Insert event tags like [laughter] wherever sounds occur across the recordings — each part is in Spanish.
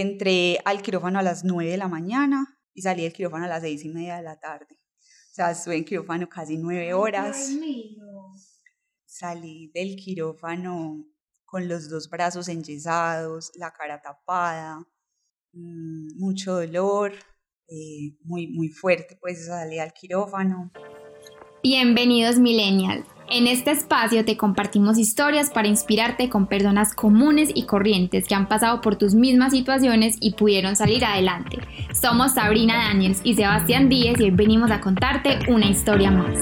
entré al quirófano a las 9 de la mañana y salí del quirófano a las seis y media de la tarde. O sea, estuve en quirófano casi nueve horas. Salí del quirófano con los dos brazos enyesados, la cara tapada, mm, mucho dolor, eh, muy, muy fuerte, pues salí al quirófano. Bienvenidos Millennial. En este espacio te compartimos historias para inspirarte con personas comunes y corrientes que han pasado por tus mismas situaciones y pudieron salir adelante. Somos Sabrina Daniels y Sebastián Díez y hoy venimos a contarte una historia más.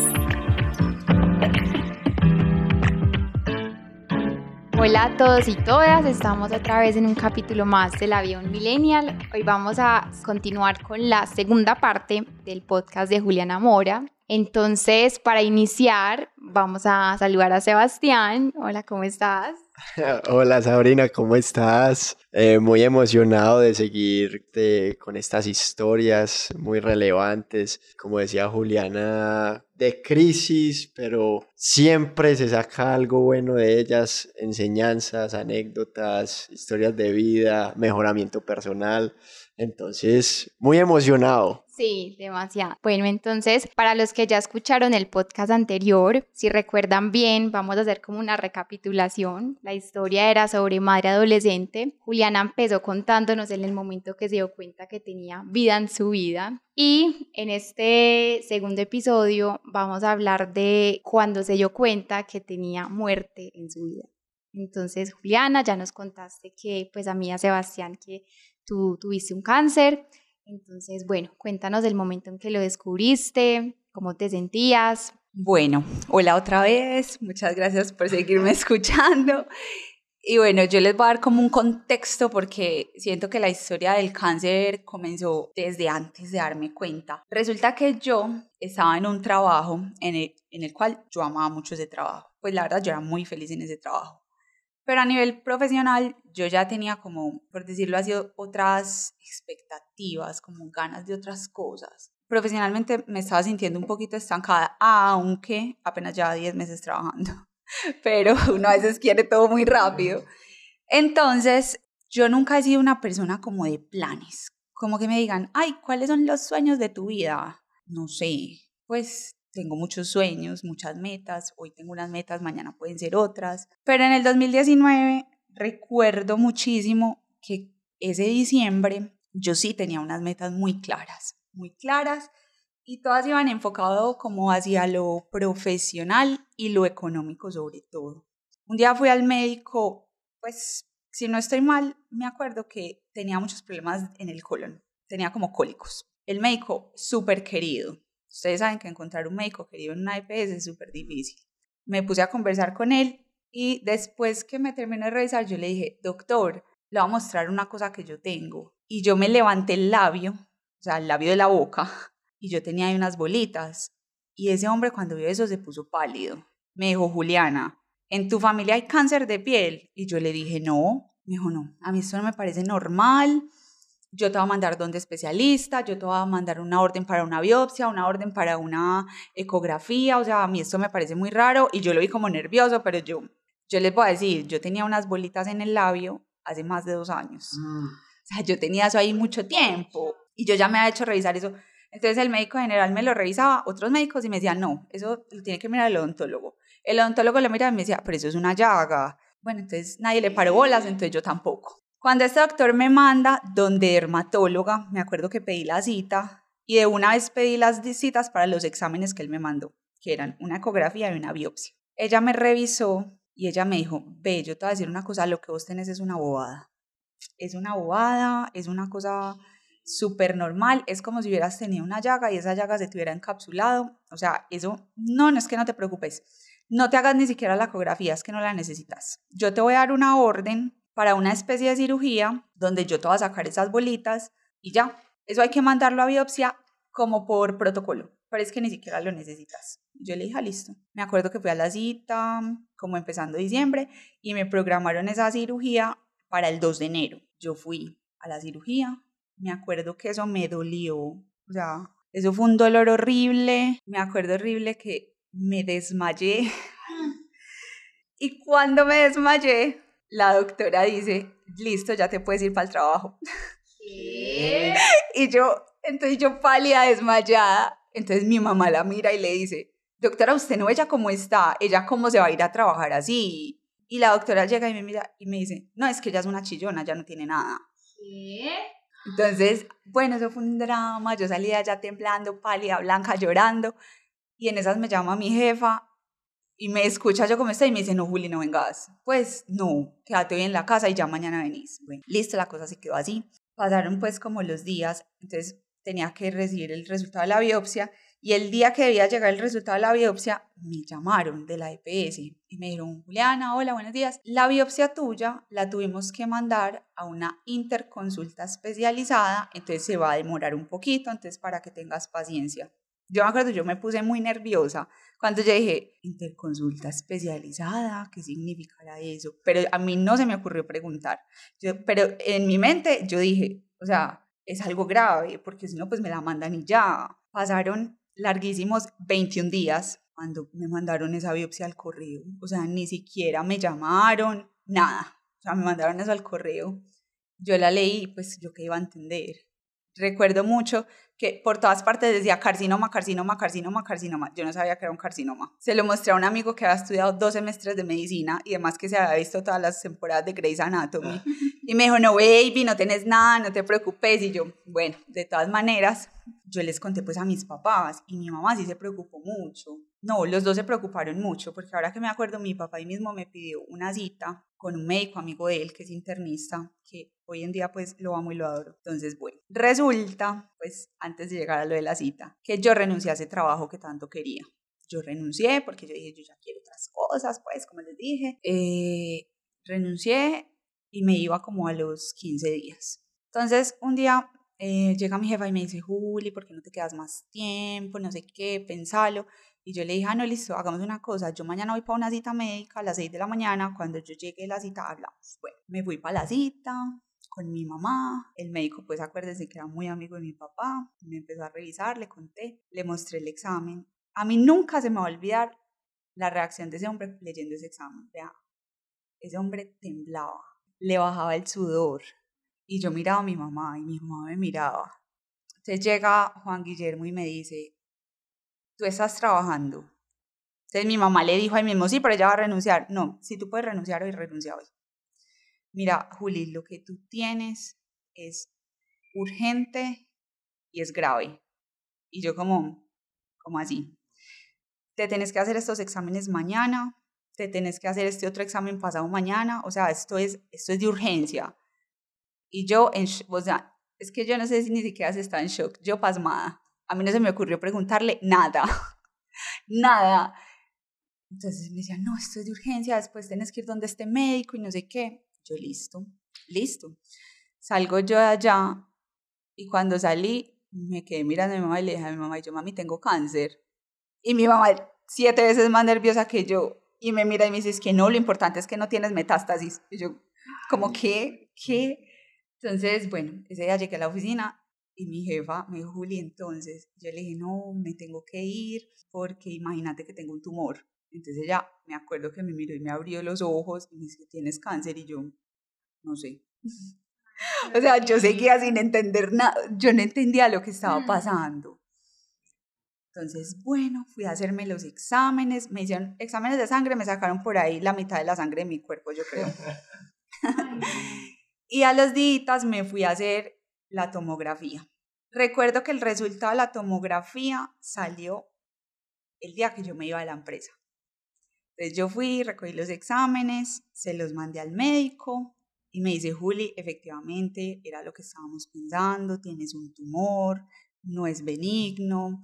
Hola a todos y todas, estamos otra vez en un capítulo más del avión millennial. Hoy vamos a continuar con la segunda parte del podcast de Juliana Mora. Entonces, para iniciar, vamos a saludar a Sebastián. Hola, ¿cómo estás? [laughs] Hola Sabrina, ¿cómo estás? Eh, muy emocionado de seguirte con estas historias muy relevantes, como decía Juliana, de crisis, pero siempre se saca algo bueno de ellas, enseñanzas, anécdotas, historias de vida, mejoramiento personal. Entonces, muy emocionado. Sí, demasiado. Bueno, entonces, para los que ya escucharon el podcast anterior, si recuerdan bien, vamos a hacer como una recapitulación. La historia era sobre madre adolescente. Juliana empezó contándonos en el momento que se dio cuenta que tenía vida en su vida. Y en este segundo episodio vamos a hablar de cuando se dio cuenta que tenía muerte en su vida. Entonces, Juliana, ya nos contaste que, pues a mí, a Sebastián, que tú tuviste un cáncer entonces, bueno, cuéntanos del momento en que lo descubriste, cómo te sentías. Bueno, hola otra vez, muchas gracias por seguirme [laughs] escuchando. Y bueno, yo les voy a dar como un contexto porque siento que la historia del cáncer comenzó desde antes de darme cuenta. Resulta que yo estaba en un trabajo en el, en el cual yo amaba mucho ese trabajo. Pues la verdad yo era muy feliz en ese trabajo. Pero a nivel profesional, yo ya tenía como, por decirlo así, otras expectativas, como ganas de otras cosas. Profesionalmente me estaba sintiendo un poquito estancada, aunque apenas llevaba 10 meses trabajando. [laughs] Pero uno a veces quiere todo muy rápido. Entonces, yo nunca he sido una persona como de planes. Como que me digan, ay, ¿cuáles son los sueños de tu vida? No sé, pues tengo muchos sueños, muchas metas, hoy tengo unas metas, mañana pueden ser otras, pero en el 2019 recuerdo muchísimo que ese diciembre yo sí tenía unas metas muy claras, muy claras y todas iban enfocado como hacia lo profesional y lo económico sobre todo. Un día fui al médico, pues si no estoy mal, me acuerdo que tenía muchos problemas en el colon, tenía como cólicos. El médico súper querido, Ustedes saben que encontrar un médico querido en una EPS es súper difícil. Me puse a conversar con él y después que me terminé de revisar, yo le dije, doctor, le voy a mostrar una cosa que yo tengo. Y yo me levanté el labio, o sea, el labio de la boca, [laughs] y yo tenía ahí unas bolitas. Y ese hombre cuando vio eso se puso pálido. Me dijo, Juliana, ¿en tu familia hay cáncer de piel? Y yo le dije, no. Me dijo, no, a mí esto no me parece normal yo te voy a mandar donde especialista, yo te voy a mandar una orden para una biopsia, una orden para una ecografía, o sea, a mí esto me parece muy raro y yo lo vi como nervioso, pero yo, yo les voy a decir, yo tenía unas bolitas en el labio hace más de dos años. Mm. O sea, yo tenía eso ahí mucho tiempo y yo ya me había hecho revisar eso. Entonces el médico general me lo revisaba, otros médicos y me decían, no, eso lo tiene que mirar el odontólogo. El odontólogo lo miraba y me decía, pero eso es una llaga. Bueno, entonces nadie le paró bolas, entonces yo tampoco. Cuando este doctor me manda donde dermatóloga, me acuerdo que pedí la cita y de una vez pedí las citas para los exámenes que él me mandó, que eran una ecografía y una biopsia. Ella me revisó y ella me dijo, ve, yo te voy a decir una cosa, lo que vos tenés es una bobada. Es una bobada, es una cosa súper normal, es como si hubieras tenido una llaga y esa llaga se te hubiera encapsulado. O sea, eso, no, no es que no te preocupes. No te hagas ni siquiera la ecografía, es que no la necesitas. Yo te voy a dar una orden para una especie de cirugía donde yo te voy a sacar esas bolitas y ya. Eso hay que mandarlo a biopsia como por protocolo, pero es que ni siquiera lo necesitas. Yo le dije, ah, listo. Me acuerdo que fui a la cita, como empezando diciembre, y me programaron esa cirugía para el 2 de enero. Yo fui a la cirugía, me acuerdo que eso me dolió, o sea, eso fue un dolor horrible, me acuerdo horrible que me desmayé. [laughs] y cuando me desmayé, la doctora dice, listo, ya te puedes ir para el trabajo. [laughs] y yo, entonces yo pálida, desmayada, entonces mi mamá la mira y le dice, doctora, usted no ella cómo está, ella cómo se va a ir a trabajar así. Y la doctora llega y me mira y me dice, no, es que ella es una chillona, ya no tiene nada. Entonces, bueno, eso fue un drama, yo salía ya temblando, pálida, blanca, llorando, y en esas me llama mi jefa y me escucha yo como está y me dice, no, Juli, no vengas. Pues no, quédate hoy en la casa y ya mañana venís. Bueno, listo, la cosa se quedó así. Pasaron pues como los días, entonces tenía que recibir el resultado de la biopsia y el día que debía llegar el resultado de la biopsia, me llamaron de la EPS y me dijeron, Juliana, hola, buenos días. La biopsia tuya la tuvimos que mandar a una interconsulta especializada, entonces se va a demorar un poquito, entonces para que tengas paciencia. Yo me acuerdo, yo me puse muy nerviosa cuando yo dije, interconsulta especializada, ¿qué significará eso? Pero a mí no se me ocurrió preguntar. Yo, pero en mi mente yo dije, o sea, es algo grave, porque si no, pues me la mandan y ya. Pasaron larguísimos 21 días cuando me mandaron esa biopsia al correo. O sea, ni siquiera me llamaron, nada. O sea, me mandaron eso al correo. Yo la leí, pues yo qué iba a entender. Recuerdo mucho que por todas partes decía carcinoma, carcinoma, carcinoma, carcinoma. Yo no sabía que era un carcinoma. Se lo mostré a un amigo que había estudiado dos semestres de medicina y además que se había visto todas las temporadas de Grey's Anatomy. Y me dijo, no, baby, no tenés nada, no te preocupes. Y yo, bueno, de todas maneras, yo les conté pues a mis papás y mi mamá sí se preocupó mucho. No, los dos se preocuparon mucho porque ahora que me acuerdo, mi papá ahí mismo me pidió una cita con un médico amigo de él que es internista, que hoy en día pues lo amo y lo adoro. Entonces, bueno, resulta, pues antes de llegar a lo de la cita, que yo renuncié a ese trabajo que tanto quería. Yo renuncié porque yo dije, yo ya quiero otras cosas, pues como les dije. Eh, renuncié y me iba como a los 15 días. Entonces, un día eh, llega mi jefa y me dice, Juli, ¿por qué no te quedas más tiempo? No sé qué, pensalo. Y yo le dije, ah, no, listo, hagamos una cosa. Yo mañana voy para una cita médica a las 6 de la mañana. Cuando yo llegue a la cita, hablamos. Bueno, me fui para la cita con mi mamá. El médico, pues acuérdese que era muy amigo de mi papá. Me empezó a revisar, le conté, le mostré el examen. A mí nunca se me va a olvidar la reacción de ese hombre leyendo ese examen. Vea, ese hombre temblaba, le bajaba el sudor. Y yo miraba a mi mamá y mi mamá me miraba. Entonces llega Juan Guillermo y me dice, tú estás trabajando. Entonces mi mamá le dijo ahí mismo, sí, pero ella va a renunciar. No, si tú puedes renunciar hoy, renuncia hoy. Mira, Juli, lo que tú tienes es urgente y es grave. Y yo como, como así. Te tienes que hacer estos exámenes mañana, te tienes que hacer este otro examen pasado mañana, o sea, esto es, esto es de urgencia. Y yo, en, o sea, es que yo no sé si ni siquiera se está en shock, yo pasmada a mí no se me ocurrió preguntarle nada, [laughs] nada. Entonces me decía, no, esto es de urgencia, después tienes que ir donde esté médico y no sé qué. Yo, listo, listo. Salgo yo de allá y cuando salí me quedé mirando a mi mamá y le dije a mi mamá, yo, mami, tengo cáncer. Y mi mamá, siete veces más nerviosa que yo, y me mira y me dice, es que no, lo importante es que no tienes metástasis. Y yo, como, ¿qué? ¿Qué? Entonces, bueno, ese día llegué a la oficina y mi jefa me dijo, Juli, entonces yo le dije, no, me tengo que ir porque imagínate que tengo un tumor. Entonces ella, me acuerdo que me miró y me abrió los ojos y me dice, tienes cáncer y yo, no sé. [laughs] o sea, yo seguía sin entender nada, yo no entendía lo que estaba mm. pasando. Entonces, bueno, fui a hacerme los exámenes, me hicieron exámenes de sangre, me sacaron por ahí la mitad de la sangre de mi cuerpo, yo creo. [laughs] y a los días me fui a hacer la tomografía. Recuerdo que el resultado de la tomografía salió el día que yo me iba a la empresa. Entonces yo fui, recogí los exámenes, se los mandé al médico y me dice, Juli, efectivamente era lo que estábamos pensando, tienes un tumor, no es benigno,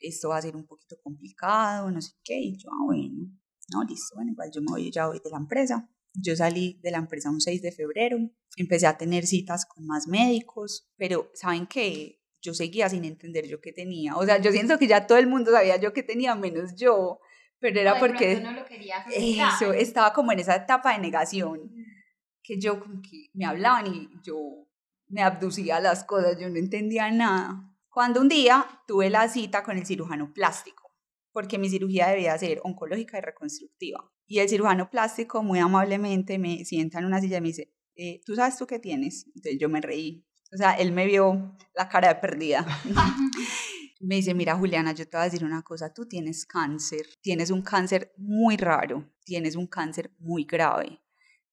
esto va a ser un poquito complicado, no sé qué. Y yo, ah, bueno, no, listo, bueno, igual yo me voy ya hoy de la empresa. Yo salí de la empresa un 6 de febrero, empecé a tener citas con más médicos, pero ¿saben qué? Yo seguía sin entender yo qué tenía. O sea, yo siento que ya todo el mundo sabía yo qué tenía, menos yo, pero era porque no lo eso, estaba como en esa etapa de negación, que yo como que me hablaban y yo me abducía las cosas, yo no entendía nada. Cuando un día tuve la cita con el cirujano plástico, porque mi cirugía debía ser oncológica y reconstructiva. Y el cirujano plástico muy amablemente me sienta en una silla y me dice, eh, ¿tú sabes tú qué tienes? Entonces yo me reí. O sea, él me vio la cara de perdida. [laughs] [laughs] me dice, mira Juliana, yo te voy a decir una cosa, tú tienes cáncer, tienes un cáncer muy raro, tienes un cáncer muy grave,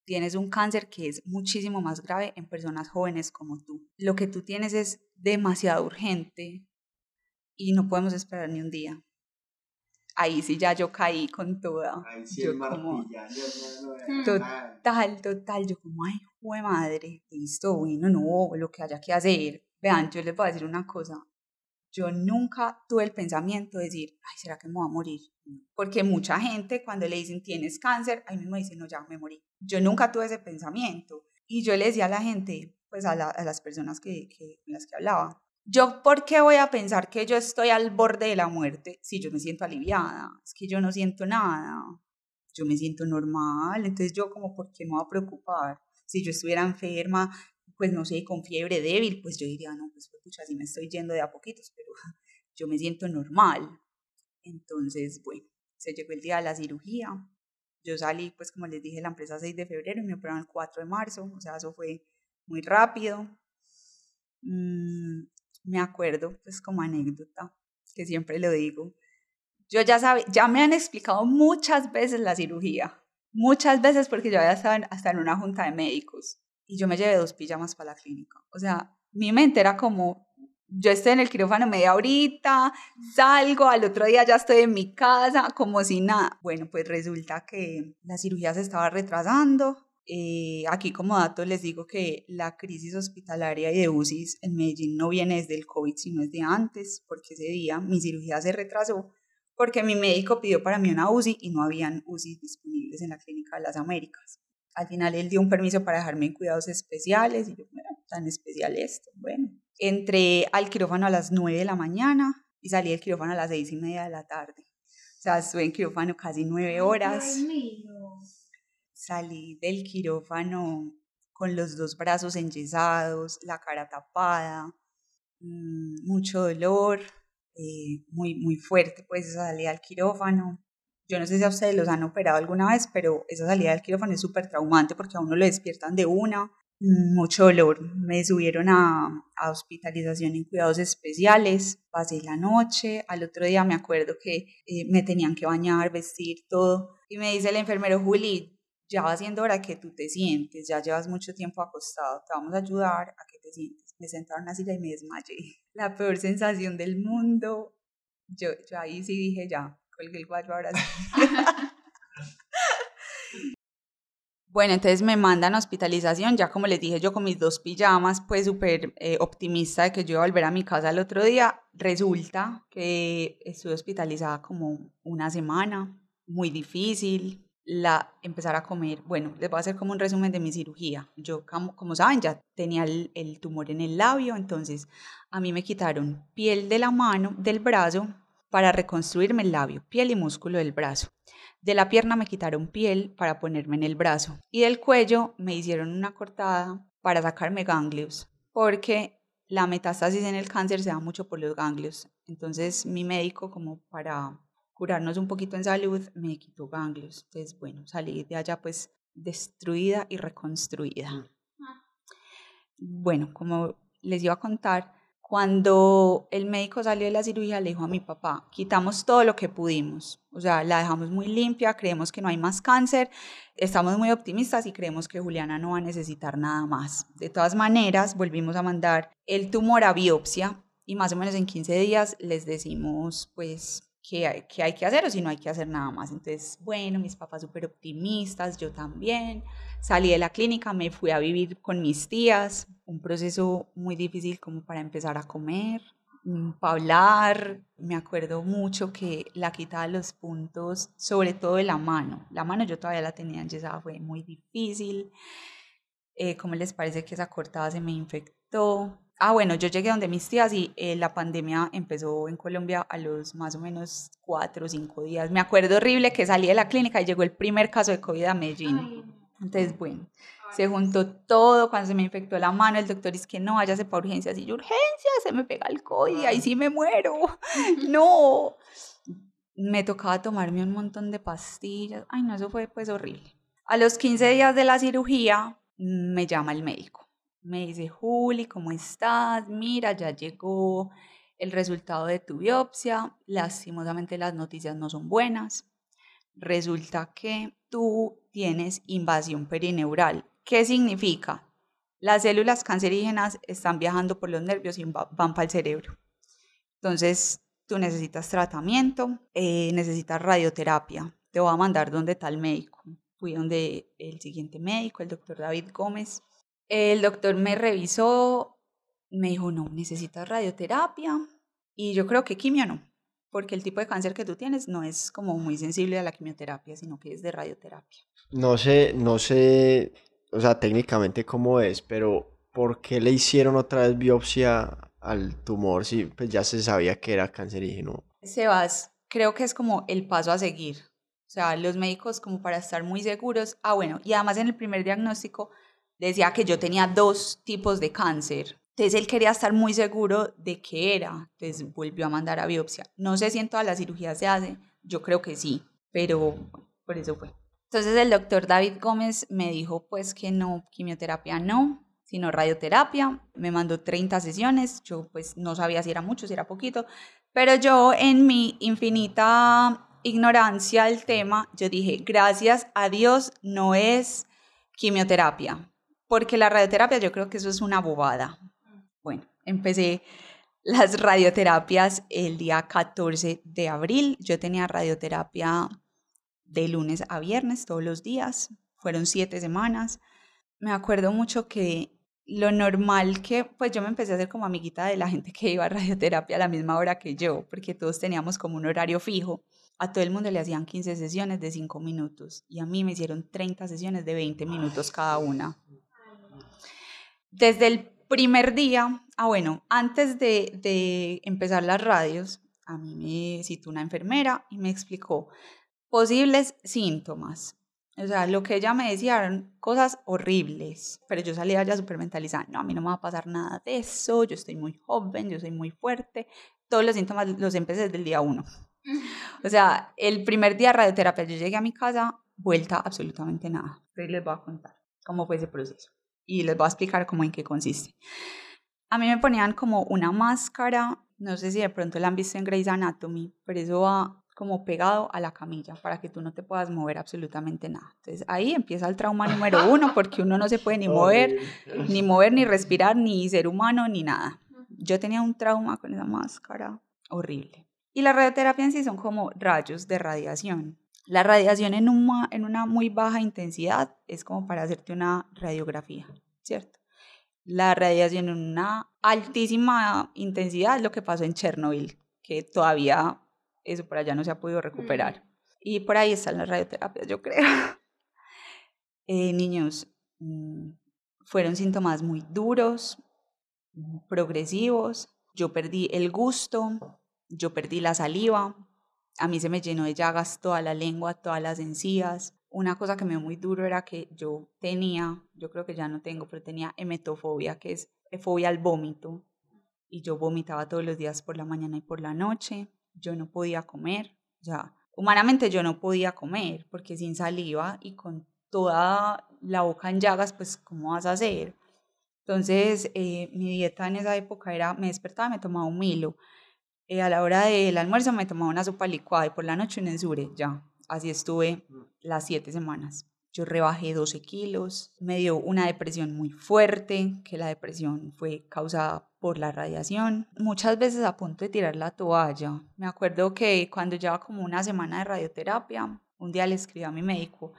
tienes un cáncer que es muchísimo más grave en personas jóvenes como tú. Lo que tú tienes es demasiado urgente y no podemos esperar ni un día. Ahí sí ya yo caí con toda. Ahí sí yo el como, Mm. total. Total, total. Yo como, ay, jue madre, listo, bueno, no, lo que haya que hacer. Vean, yo les voy a decir una cosa. Yo nunca tuve el pensamiento de decir, ay, ¿será que me voy a morir? Porque mucha gente cuando le dicen, tienes cáncer, ahí mismo dicen, no, ya me morí. Yo nunca tuve ese pensamiento. Y yo le decía a la gente, pues a, la- a las personas que, que, con las que hablaba, yo, ¿por qué voy a pensar que yo estoy al borde de la muerte si yo me siento aliviada? Es que yo no siento nada yo me siento normal, entonces yo como, ¿por qué me voy a preocupar? Si yo estuviera enferma, pues no sé, con fiebre débil, pues yo diría, no, pues pucha, así me estoy yendo de a poquitos, pero [laughs] yo me siento normal. Entonces, bueno, se llegó el día de la cirugía, yo salí, pues como les dije, la empresa 6 de febrero y me operaron el 4 de marzo, o sea, eso fue muy rápido. Mm, me acuerdo, pues como anécdota, que siempre lo digo, yo ya sabe, ya me han explicado muchas veces la cirugía, muchas veces porque yo había estado hasta en una junta de médicos y yo me llevé dos pijamas para la clínica. O sea, mi mente era como, yo estoy en el quirófano media horita, salgo, al otro día ya estoy en mi casa, como si nada. Bueno, pues resulta que la cirugía se estaba retrasando. Eh, aquí como dato les digo que la crisis hospitalaria y de UCI en Medellín no viene desde el COVID, sino desde antes, porque ese día mi cirugía se retrasó porque mi médico pidió para mí una UCI y no habían UCI disponibles en la Clínica de las Américas. Al final él dio un permiso para dejarme en cuidados especiales y yo, bueno, tan especial esto. Bueno, entré al quirófano a las 9 de la mañana y salí del quirófano a las seis y media de la tarde. O sea, estuve en quirófano casi nueve horas. Salí del quirófano con los dos brazos enyesados, la cara tapada, mm, mucho dolor, eh, muy, muy fuerte, pues esa salida al quirófano. Yo no sé si a ustedes los han operado alguna vez, pero esa salida del quirófano es súper traumante porque a uno lo despiertan de una, mm, mucho dolor. Me subieron a, a hospitalización en cuidados especiales, pasé la noche, al otro día me acuerdo que eh, me tenían que bañar, vestir, todo, y me dice el enfermero, Juli, ya va siendo hora que tú te sientes, ya llevas mucho tiempo acostado, te vamos a ayudar a que te sientes. Me sentaron en una silla y me desmayé. La peor sensación del mundo. Yo, yo ahí sí dije, ya, colgué el guayo ahora. [laughs] Bueno, entonces me mandan a hospitalización, ya como les dije yo con mis dos pijamas, pues súper eh, optimista de que yo iba a volver a mi casa el otro día. Resulta que estuve hospitalizada como una semana, muy difícil, la empezar a comer. Bueno, les voy a hacer como un resumen de mi cirugía. Yo, como, como saben, ya tenía el, el tumor en el labio, entonces a mí me quitaron piel de la mano, del brazo, para reconstruirme el labio, piel y músculo del brazo. De la pierna me quitaron piel para ponerme en el brazo y del cuello me hicieron una cortada para sacarme ganglios, porque la metástasis en el cáncer se da mucho por los ganglios. Entonces mi médico, como para curarnos un poquito en salud, me quitó ganglios. Entonces, bueno, salí de allá pues destruida y reconstruida. Bueno, como les iba a contar, cuando el médico salió de la cirugía, le dijo a mi papá, quitamos todo lo que pudimos, o sea, la dejamos muy limpia, creemos que no hay más cáncer, estamos muy optimistas y creemos que Juliana no va a necesitar nada más. De todas maneras, volvimos a mandar el tumor a biopsia y más o menos en 15 días les decimos, pues, qué hay, qué hay que hacer o si no hay que hacer nada más. Entonces, bueno, mis papás súper optimistas, yo también. Salí de la clínica, me fui a vivir con mis tías, un proceso muy difícil como para empezar a comer, para hablar. Me acuerdo mucho que la quita de los puntos, sobre todo de la mano. La mano yo todavía la tenía enyesada, fue muy difícil. Eh, ¿Cómo les parece que esa cortada se me infectó? Ah, bueno, yo llegué donde mis tías y eh, la pandemia empezó en Colombia a los más o menos cuatro o cinco días. Me acuerdo horrible que salí de la clínica y llegó el primer caso de COVID a Medellín. Entonces, bueno, se juntó todo, cuando se me infectó la mano, el doctor dice que no, váyase para urgencias, y yo, urgencias, se me pega el COVID, ahí sí me muero, [laughs] no. me tocaba tomarme un montón de pastillas. Ay, no, eso fue pues horrible. A los 15 días de la cirugía me llama el médico. Me dice, Juli, ¿cómo estás? Mira, ya llegó el resultado de tu biopsia. Lastimosamente las noticias no son buenas. Resulta que tú tienes invasión perineural. ¿Qué significa? Las células cancerígenas están viajando por los nervios y van para el cerebro. Entonces, tú necesitas tratamiento, eh, necesitas radioterapia. Te voy a mandar donde el médico. Fui donde el siguiente médico, el doctor David Gómez. El doctor me revisó, me dijo, no, necesitas radioterapia. Y yo creo que quimio no, porque el tipo de cáncer que tú tienes no es como muy sensible a la quimioterapia, sino que es de radioterapia. No sé, no sé, o sea, técnicamente cómo es, pero ¿por qué le hicieron otra vez biopsia al tumor si pues ya se sabía que era cancerígeno? Sebas, creo que es como el paso a seguir. O sea, los médicos como para estar muy seguros. Ah, bueno, y además en el primer diagnóstico decía que yo tenía dos tipos de cáncer. Entonces él quería estar muy seguro de qué era. Entonces volvió a mandar a biopsia. No sé si en todas las cirugías se hace. Yo creo que sí, pero por eso fue. Entonces el doctor David Gómez me dijo pues que no, quimioterapia no, sino radioterapia. Me mandó 30 sesiones, yo pues no sabía si era mucho, si era poquito, pero yo en mi infinita ignorancia del tema, yo dije, gracias a Dios no es quimioterapia, porque la radioterapia yo creo que eso es una bobada. Bueno, empecé las radioterapias el día 14 de abril, yo tenía radioterapia de lunes a viernes todos los días, fueron siete semanas. Me acuerdo mucho que lo normal que, pues yo me empecé a hacer como amiguita de la gente que iba a radioterapia a la misma hora que yo, porque todos teníamos como un horario fijo. A todo el mundo le hacían 15 sesiones de 5 minutos y a mí me hicieron 30 sesiones de 20 minutos cada una. Desde el primer día, ah bueno, antes de, de empezar las radios, a mí me citó una enfermera y me explicó posibles síntomas, o sea, lo que ella me decía eran cosas horribles, pero yo salía ya súper mentalizada. No, a mí no me va a pasar nada de eso, yo estoy muy joven, yo soy muy fuerte. Todos los síntomas los empecé desde el día uno. O sea, el primer día de radioterapia, yo llegué a mi casa, vuelta absolutamente nada. Entonces les voy a contar cómo fue ese proceso y les voy a explicar cómo en qué consiste. A mí me ponían como una máscara, no sé si de pronto la han visto en Grey's Anatomy, pero eso va como pegado a la camilla para que tú no te puedas mover absolutamente nada. Entonces ahí empieza el trauma número uno porque uno no se puede ni [laughs] mover, ni mover, ni respirar, ni ser humano, ni nada. Yo tenía un trauma con esa máscara horrible. Y la radioterapia en sí son como rayos de radiación. La radiación en una, en una muy baja intensidad es como para hacerte una radiografía, ¿cierto? La radiación en una altísima intensidad es lo que pasó en Chernobyl, que todavía eso por allá no se ha podido recuperar. Y por ahí están las radioterapias, yo creo. [laughs] Eh, niños, mm, fueron síntomas muy duros, progresivos. Yo perdí el gusto, yo perdí la saliva, a mí se me llenó de llagas toda la lengua, todas las encías. Una cosa que me dio muy duro era que yo tenía, yo creo que ya no tengo, pero tenía emetofobia, que es fobia al vómito. Y yo vomitaba todos los días por la mañana y por la noche yo no podía comer, sea, humanamente yo no podía comer porque sin saliva y con toda la boca en llagas, pues, ¿cómo vas a hacer? Entonces, eh, mi dieta en esa época era, me despertaba, me tomaba un milo, eh, a la hora del almuerzo me tomaba una sopa licuada y por la noche un ensure, ya, así estuve las siete semanas. Yo rebajé 12 kilos, me dio una depresión muy fuerte, que la depresión fue causada por la radiación. Muchas veces a punto de tirar la toalla. Me acuerdo que cuando llevaba como una semana de radioterapia, un día le escribí a mi médico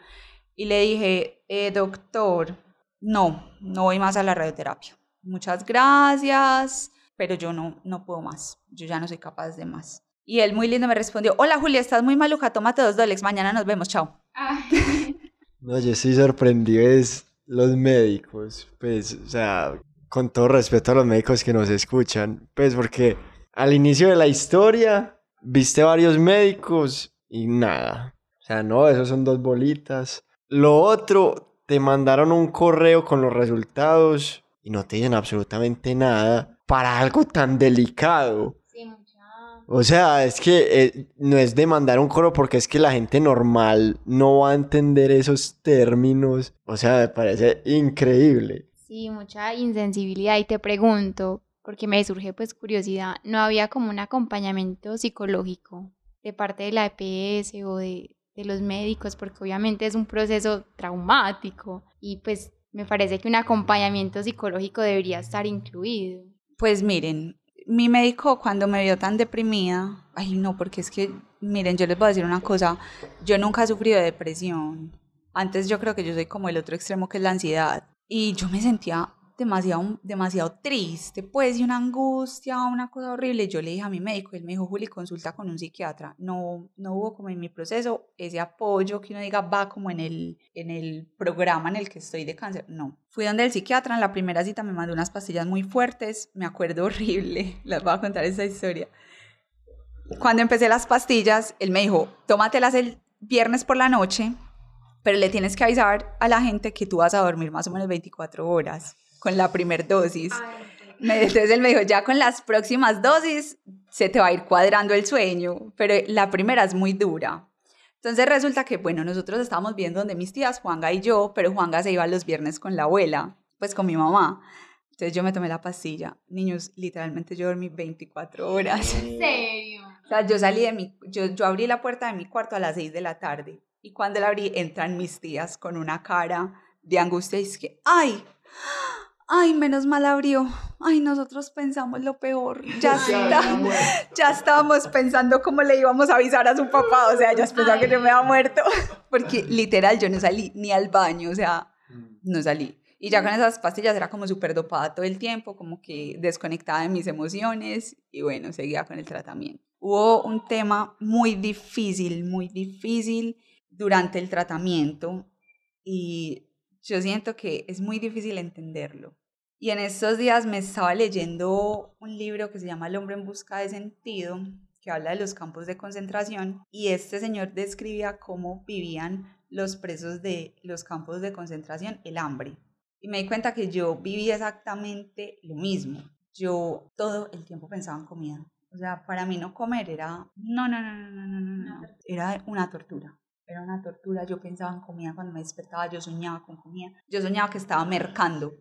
y le dije, eh, doctor, no, no voy más a la radioterapia. Muchas gracias, pero yo no, no puedo más. Yo ya no soy capaz de más. Y él muy lindo me respondió, hola Julia, estás muy maluca, tómate dos dolex, mañana nos vemos, chao. [laughs] No, yo estoy sorprendido es los médicos, pues, o sea, con todo respeto a los médicos que nos escuchan, pues porque al inicio de la historia viste varios médicos y nada. O sea, no, esos son dos bolitas. Lo otro, te mandaron un correo con los resultados y no te dicen absolutamente nada para algo tan delicado. Sí, O sea, es que eh, no es demandar un coro porque es que la gente normal no va a entender esos términos. O sea, me parece increíble. Sí, mucha insensibilidad. Y te pregunto, porque me surge pues curiosidad, ¿no había como un acompañamiento psicológico de parte de la EPS o de, de los médicos? Porque obviamente es un proceso traumático y pues me parece que un acompañamiento psicológico debería estar incluido. Pues miren, mi médico cuando me vio tan deprimida, ay no, porque es que, miren, yo les voy a decir una cosa, yo nunca he sufrido de depresión. Antes yo creo que yo soy como el otro extremo que es la ansiedad. Y yo me sentía demasiado, demasiado triste, pues, y una angustia, una cosa horrible. Yo le dije a mi médico, él me dijo, Juli, consulta con un psiquiatra. No, no hubo como en mi proceso ese apoyo que uno diga va como en el, en el programa en el que estoy de cáncer. No. Fui donde el psiquiatra, en la primera cita me mandó unas pastillas muy fuertes, me acuerdo [laughs] horrible, les voy a contar esa historia. Cuando empecé las pastillas, él me dijo, tómatelas el viernes por la noche, pero le tienes que avisar a la gente que tú vas a dormir más o menos 24 horas con la primera dosis. Entonces él me dijo, ya con las próximas dosis se te va a ir cuadrando el sueño, pero la primera es muy dura. Entonces resulta que, bueno, nosotros estábamos viendo donde mis tías, Juanga y yo, pero Juanga se iba los viernes con la abuela, pues con mi mamá. Entonces yo me tomé la pastilla. Niños, literalmente yo dormí 24 horas. ¿En serio? O sea, yo salí de mi, yo, yo abrí la puerta de mi cuarto a las 6 de la tarde y cuando la abrí entran mis tías con una cara de angustia y es que, ay, Ay, menos mal abrió. Ay, nosotros pensamos lo peor. Ya [laughs] está. Ya estábamos pensando cómo le íbamos a avisar a su papá. O sea, ya pensaba que yo me había muerto. [laughs] Porque literal yo no salí ni al baño. O sea, no salí. Y ya con esas pastillas era como súper dopada todo el tiempo, como que desconectada de mis emociones. Y bueno, seguía con el tratamiento. Hubo un tema muy difícil, muy difícil durante el tratamiento. Y yo siento que es muy difícil entenderlo. Y en estos días me estaba leyendo un libro que se llama El hombre en busca de sentido, que habla de los campos de concentración, y este señor describía cómo vivían los presos de los campos de concentración el hambre. Y me di cuenta que yo vivía exactamente lo mismo. Yo todo el tiempo pensaba en comida. O sea, para mí no comer era, no, no, no, no, no, no, no, era una tortura era una tortura. Yo pensaba en comida cuando me despertaba, yo soñaba con comida, yo soñaba que estaba mercando.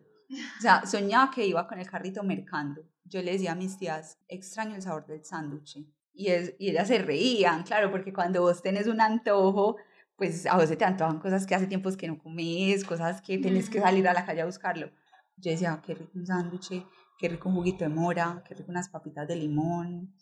O sea, soñaba que iba con el carrito mercando. Yo le decía a mis tías, extraño el sabor del sándwich. Y, es, y ellas se reían, claro, porque cuando vos tenés un antojo, pues a vos se te antojan cosas que hace tiempos que no comes, cosas que tenés que salir a la calle a buscarlo. Yo decía, qué rico un sándwich, qué rico un juguito de mora, qué rico unas papitas de limón,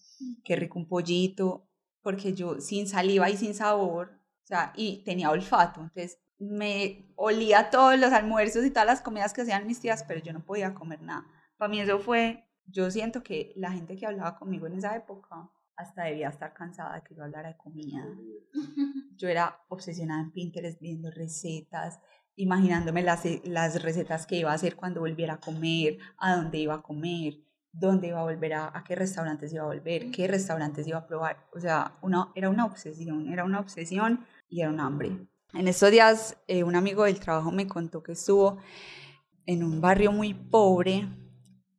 qué rico un pollito, porque yo sin saliva y sin sabor sea, y tenía olfato, entonces me olía todos los almuerzos y todas las comidas que hacían mis tías, pero yo no podía comer nada. Para mí eso fue, yo siento que la gente que hablaba conmigo en esa época hasta debía estar cansada de que yo hablara de comida. [laughs] Yo era obsesionada en Pinterest viendo recetas, imaginándome las, las recetas que iba a hacer cuando volviera a comer, a dónde iba a comer dónde iba a volver, a, a qué restaurantes iba a volver, qué restaurantes iba a probar. O sea, una, era una obsesión, era una obsesión y era un hambre. En estos días, eh, un amigo del trabajo me contó que estuvo en un barrio muy pobre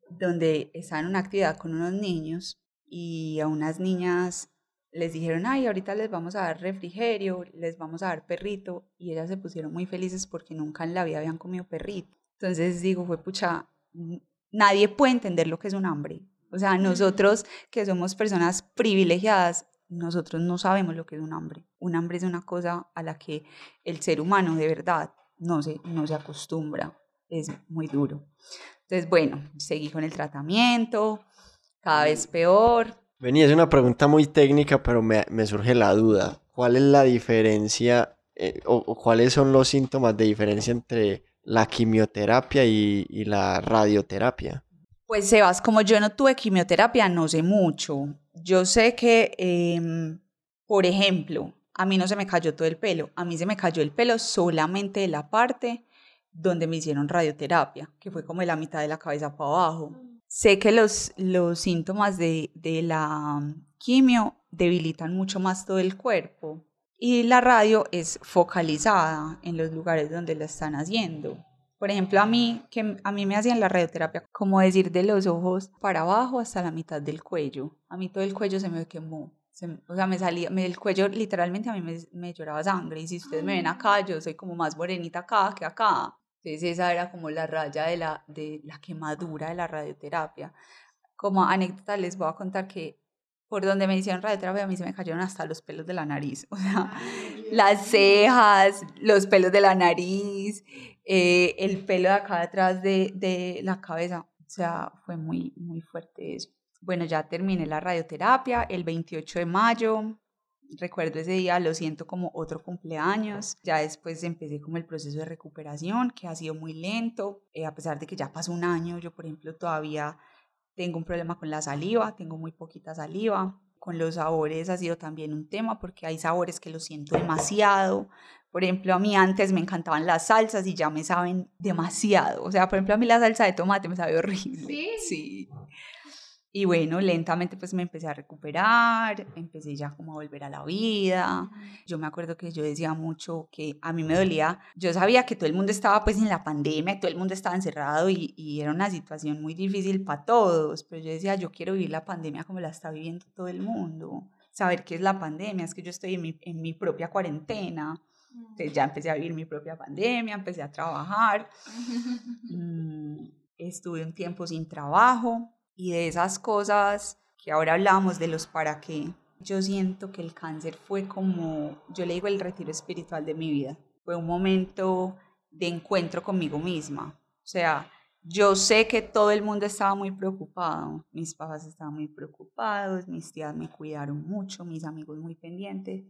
donde estaba en una actividad con unos niños y a unas niñas les dijeron, ay, ahorita les vamos a dar refrigerio, les vamos a dar perrito, y ellas se pusieron muy felices porque nunca en la vida habían comido perrito. Entonces digo, fue pucha, nadie puede entender lo que es un hambre. O sea, nosotros que somos personas privilegiadas, nosotros no sabemos lo que es un hambre. Un hambre es una cosa a la que el ser humano de verdad no se, no se acostumbra. Es muy duro. Entonces, bueno, seguí con el tratamiento, cada vez peor. Vení, es una pregunta muy técnica, pero me, me surge la duda. ¿Cuál es la diferencia eh, o, o cuáles son los síntomas de diferencia entre la quimioterapia y, y la radioterapia? Pues Sebas, como yo no tuve quimioterapia, no sé mucho. Yo sé que, eh, por ejemplo, a mí no se me cayó todo el pelo, a mí se me cayó el pelo solamente de la parte donde me hicieron radioterapia, que fue como la mitad de la cabeza para abajo. Sé que los, los síntomas de, de la quimio debilitan mucho más todo el cuerpo y la radio es focalizada en los lugares donde la están haciendo. Por ejemplo, a mí, que a mí me hacían la radioterapia, como decir de los ojos para abajo hasta la mitad del cuello. A mí todo el cuello se me quemó. o sea, me salía, me, el cuello literalmente a mí me, me lloraba sangre. Y si ustedes me ven acá, yo soy como más morenita acá que acá. Entonces esa era como la raya de la, de la quemadura de la radioterapia. Como anécdota les voy a contar que por donde me hicieron radioterapia a mí se me cayeron hasta los pelos de la nariz. [laughs] O sea, las cejas, los pelos de la nariz, eh, el pelo de acá detrás de, de la cabeza. O sea, fue muy, muy fuerte eso. Bueno, ya terminé la radioterapia el 28 de mayo recuerdo ese día, lo siento como otro cumpleaños. Ya después empecé como el proceso de recuperación, que ha sido muy lento, eh, a pesar de que ya pasó un año, yo por ejemplo todavía tengo un problema con la saliva, tengo muy poquita saliva. Con los sabores ha sido también un tema porque hay sabores que los siento demasiado. Por ejemplo, a mí antes me encantaban las salsas y ya me saben demasiado. O sea, por ejemplo, a mí la salsa de tomate me sabe horrible. Sí. Sí. Y bueno, lentamente pues me empecé a recuperar, empecé ya como a volver a la vida. Yo me acuerdo que yo decía mucho que a mí me dolía, yo sabía que todo el mundo estaba pues en la pandemia, todo el mundo estaba encerrado y, y era una situación muy difícil para todos, pero yo decía, yo quiero vivir la pandemia como la está viviendo todo el mundo, saber qué es la pandemia, es que yo estoy en mi, en mi propia cuarentena. Entonces ya empecé a vivir mi propia pandemia, empecé a trabajar, [laughs] mm, estuve un tiempo sin trabajo, y de esas cosas que ahora hablamos de los para qué, yo siento que el cáncer fue como, yo le digo el retiro espiritual de mi vida, fue un momento de encuentro conmigo misma. O sea, yo sé que todo el mundo estaba muy preocupado, mis papás estaban muy preocupados, mis tías me cuidaron mucho, mis amigos muy pendientes,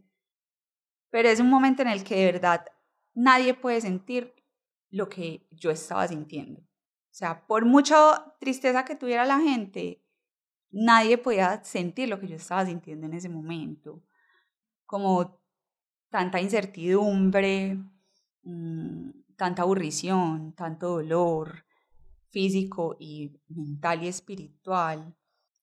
pero es un momento en el que de verdad nadie puede sentir lo que yo estaba sintiendo. O sea, por mucha tristeza que tuviera la gente, nadie podía sentir lo que yo estaba sintiendo en ese momento. Como tanta incertidumbre, mm, tanta aburrición, tanto dolor físico y mental y espiritual.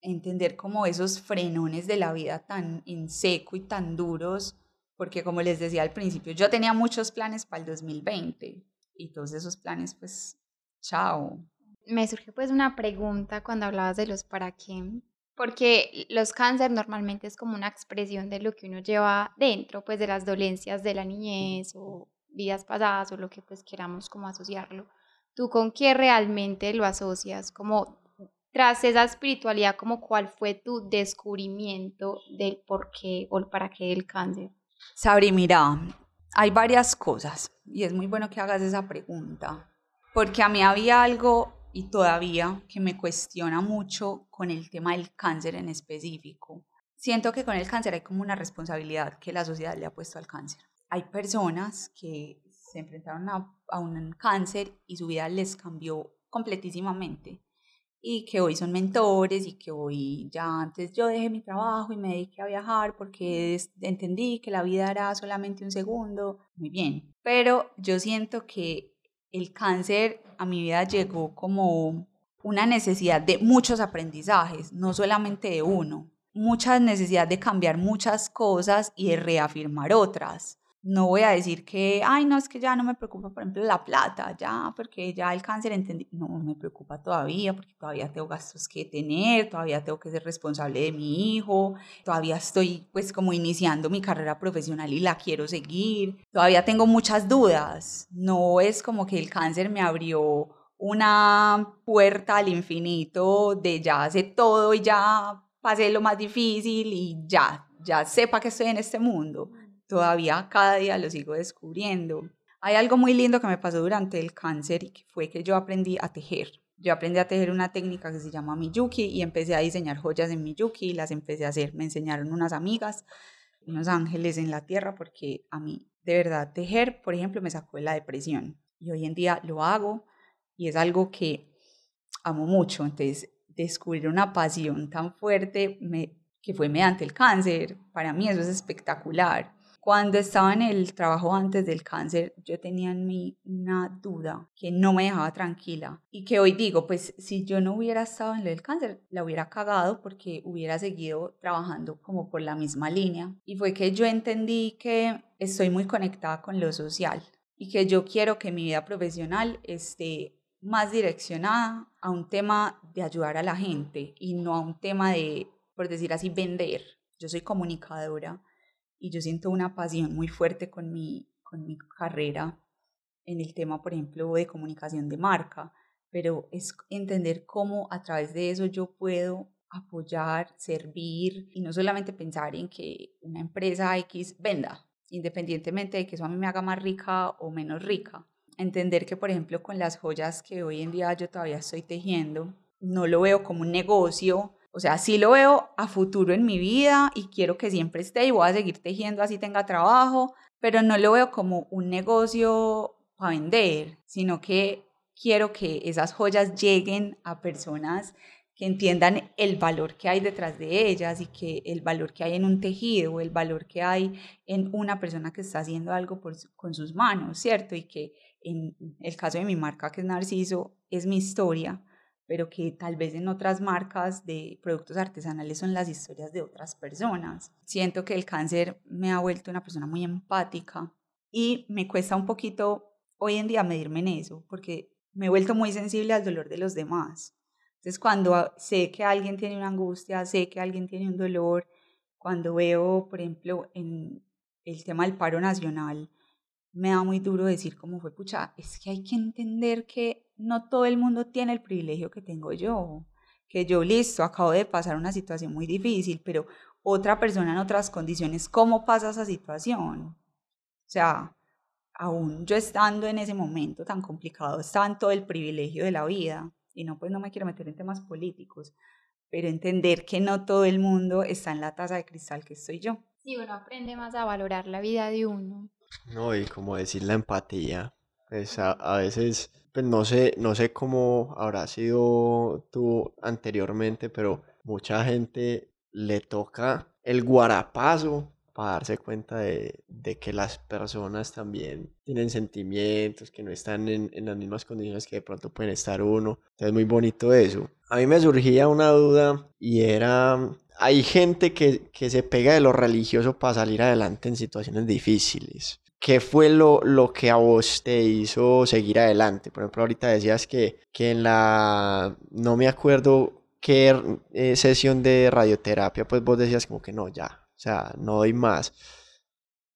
Entender como esos frenones de la vida tan en seco y tan duros, porque como les decía al principio, yo tenía muchos planes para el 2020 y todos esos planes pues Chao. Me surgió pues una pregunta cuando hablabas de los para qué, porque los cáncer normalmente es como una expresión de lo que uno lleva dentro, pues de las dolencias de la niñez o vidas pasadas o lo que pues queramos como asociarlo. ¿Tú con qué realmente lo asocias? Como tras esa espiritualidad, como cuál fue tu descubrimiento del por qué o el para qué del cáncer? Sabri, mira, hay varias cosas y es muy bueno que hagas esa pregunta porque a mí había algo y todavía que me cuestiona mucho con el tema del cáncer en específico. Siento que con el cáncer hay como una responsabilidad que la sociedad le ha puesto al cáncer. Hay personas que se enfrentaron a, un cáncer y su vida les cambió completísimamente y que hoy son mentores y que hoy ya antes yo dejé mi trabajo y me dediqué a viajar porque entendí que la vida era solamente un segundo, muy bien, pero yo siento que el cáncer a mi vida llegó como una necesidad de muchos aprendizajes, no solamente de uno, mucha necesidad de cambiar muchas cosas y de reafirmar otras no voy a decir que, ay, no, es que ya no me preocupa, por ejemplo, la plata, ya, porque ya el cáncer entendí, no me preocupa todavía, porque todavía tengo gastos que tener, todavía tengo que ser responsable de mi hijo, todavía estoy pues como iniciando mi carrera profesional y la quiero seguir, todavía tengo muchas dudas, no es como que el cáncer me abrió una puerta al infinito de ya hace todo y ya pasé lo más difícil y ya, ya sepa que estoy en este mundo todavía cada día lo sigo descubriendo. Hay algo muy lindo que me pasó durante el cáncer y que fue que yo aprendí a tejer. Yo aprendí a tejer una técnica que se llama Miyuki y empecé a diseñar joyas en Miyuki y las empecé a hacer. Me enseñaron unas amigas, unos ángeles en la tierra, porque a mí, de verdad, tejer, por ejemplo, me sacó de la depresión. Y hoy en día lo hago y es algo que amo mucho. Entonces, descubrir una pasión tan fuerte que fue mediante el cáncer, para mí eso es espectacular. Cuando estaba en el trabajo antes del cáncer, yo tenía en mí una duda que no me dejaba tranquila y que hoy digo, pues si yo no hubiera estado en el cáncer, la hubiera cagado porque hubiera seguido trabajando como por la misma línea. Y fue que yo entendí que estoy muy conectada con lo social y que yo quiero que mi vida profesional esté más direccionada a un tema de ayudar a la gente y no a un tema de, por decir así, vender. Yo soy comunicadora y yo siento una pasión muy fuerte con mi, con mi carrera en el tema, por ejemplo, de comunicación de marca, pero es entender cómo a través de eso yo puedo apoyar, servir y no solamente pensar en que una empresa X venda, independientemente de que eso a mí me haga más rica o menos rica. Entender que, por ejemplo, con las joyas que hoy en día yo todavía estoy tejiendo, no lo veo como un negocio, o sea, sí lo veo a futuro en mi vida y quiero que siempre esté y voy a seguir tejiendo así tenga trabajo, pero no lo veo como un negocio para vender, sino que quiero que esas joyas lleguen a personas que entiendan el valor que hay detrás de ellas y que el valor que hay en un tejido, el valor que hay en una persona que está haciendo algo con sus manos, ¿cierto? Y que en el caso de mi marca, que es Narciso, es mi historia, pero que tal vez en otras marcas de productos artesanales son las historias de otras personas. Siento que el cáncer me ha vuelto una persona muy empática y me cuesta un poquito hoy en día medirme en eso, porque me he vuelto muy sensible al dolor de los demás entonces, cuando sé que alguien tiene una angustia, sé que alguien tiene un dolor, cuando veo, por ejemplo, en el tema del paro nacional, me da muy duro decir cómo fue, pucha, es que hay que entender que no todo el mundo tiene el privilegio que tengo yo, que yo listo, acabo de pasar una situación muy difícil, pero otra persona en otras condiciones, ¿cómo pasa esa situación? O sea, aún yo estando en ese momento tan complicado, estaba en todo el privilegio de la vida y no, pues no me quiero meter en temas políticos, pero entender que no todo el mundo está en la taza de cristal que estoy yo. Sí, uno aprende más a valorar la vida de uno. No, y como decir la empatía, pues a, a veces, pues no sé, no sé cómo habrá sido tú anteriormente, pero mucha gente le toca el guarapazo para darse cuenta de, que las personas también tienen sentimientos, que no están en, las mismas condiciones que de pronto pueden estar uno. es muy bonito eso. A mí me surgía una duda y era, hay gente que, se pega de lo religioso para salir adelante en situaciones difíciles. ¿Qué fue lo, lo, que a vos te hizo seguir adelante? Por ejemplo, ahorita decías que, que en la, no me acuerdo qué eh, sesión de radioterapia, pues vos decías como que no, ya, o sea, no doy más.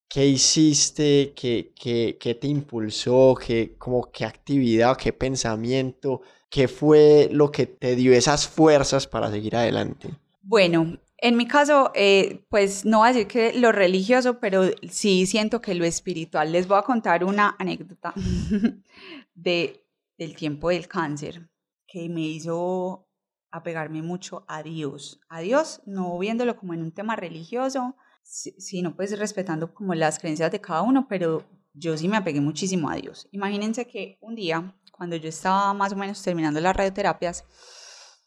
¿Qué hiciste? ¿Qué, qué, qué te impulsó? ¿Qué, como, ¿Qué actividad? ¿Qué pensamiento? ¿Qué fue lo que te dio esas fuerzas para seguir adelante? Bueno, en mi caso, eh, pues no voy a decir que lo religioso, pero sí siento que lo espiritual. Les voy a contar una anécdota [laughs] de, del tiempo del cáncer que me hizo apegarme mucho a Dios. A Dios, no viéndolo como en un tema religioso, sino pues respetando como las creencias de cada uno, pero yo sí me apegué muchísimo a Dios. Imagínense que un día, cuando yo estaba más o menos terminando las radioterapias,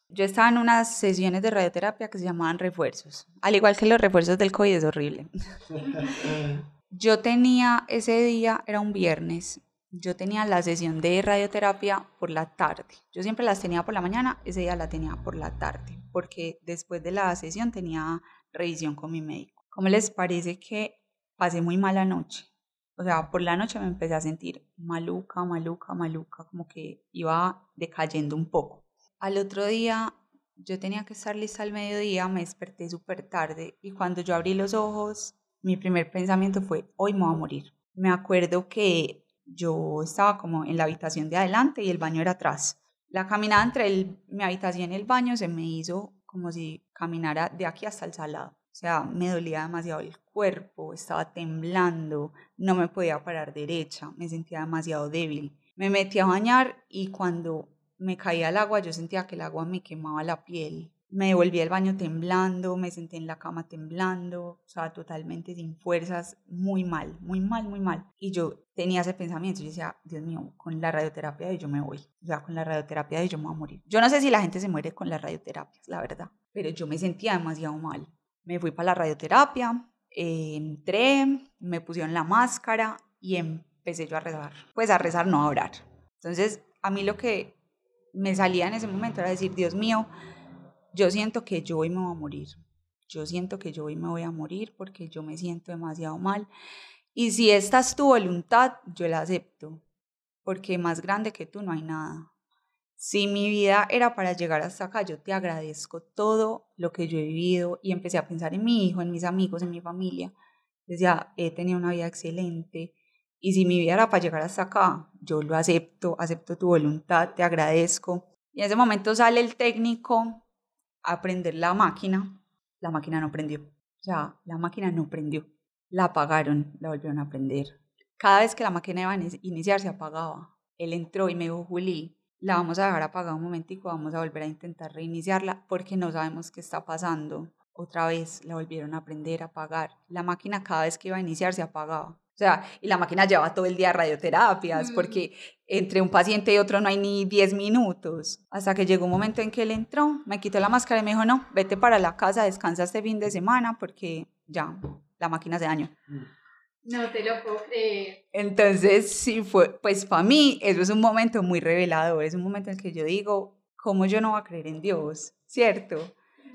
yo estaba en unas sesiones de radioterapia que se llamaban refuerzos. Al igual que los refuerzos del COVID es horrible. [laughs] yo tenía ese día, era un viernes, yo tenía la sesión de radioterapia por la tarde. Yo siempre las tenía por la mañana, ese día la tenía por la tarde, porque después de la sesión tenía revisión con mi médico. ¿Cómo les parece que pasé muy mala noche? O sea, por la noche me empecé a sentir maluca, maluca, maluca, como que iba decayendo un poco. Al otro día yo tenía que estar lista al mediodía, me desperté súper tarde y cuando yo abrí los ojos, mi primer pensamiento fue, hoy me voy a morir. Me acuerdo que yo estaba como en la habitación de adelante y el baño era atrás. La caminada entre mi habitación y el baño se me hizo como si caminara de aquí hasta el salado. O sea, me dolía demasiado el cuerpo, estaba temblando, no me podía parar derecha, me sentía demasiado débil. Me metí a bañar y cuando me caía al agua yo sentía que el agua me quemaba la piel me devolví al baño temblando, me senté en la cama temblando, o sea, totalmente sin fuerzas, muy mal, muy mal, muy mal. Y yo tenía ese pensamiento, yo decía, Dios mío, con la radioterapia yo me voy, o sea, con la radioterapia yo me voy a morir. Yo no sé si la gente se muere con las radioterapias, la verdad, pero yo me sentía demasiado mal. Me fui para la radioterapia, entré, me pusieron la máscara y empecé yo a rezar. Pues a rezar, no a orar. Entonces, a mí lo que me salía en ese momento era decir, Dios mío, yo siento que yo hoy me voy a morir. Yo siento que yo hoy me voy a morir porque yo me siento demasiado mal Y si esta es tu voluntad, yo la acepto, porque más grande que tú no hay nada. Si mi vida era para llegar hasta acá, yo te agradezco todo lo que yo he vivido y empecé a pensar en mi hijo, en mis amigos, en mi familia. Decía, he tenido una vida excelente y si mi vida era para llegar hasta acá, yo lo acepto, acepto tu voluntad, te agradezco. Y en ese momento sale el técnico a prender la máquina, la máquina no prendió. O sea, la máquina no prendió. La apagaron, la volvieron a prender. Cada vez que la máquina iba a iniciar, se apagaba. Él entró y me dijo, Juli, la vamos a dejar apagada un momentico, vamos a volver a intentar reiniciarla porque no sabemos qué está pasando. Otra vez la volvieron a prender, a apagar. La máquina cada vez que iba a iniciar se apagaba. O sea, y la máquina lleva todo el día radioterapias, porque entre un paciente y otro no hay ni 10 minutos. Hasta que llegó un momento en que él entró, me quitó la máscara y me dijo, no, vete para la casa, descansa este fin de semana, porque ya, la máquina se dañó. No te lo puedo creer. Entonces, sí fue, pues para mí eso es un momento muy revelador, es un momento en el que yo digo, ¿cómo yo no voy a creer en Dios? ¿Cierto?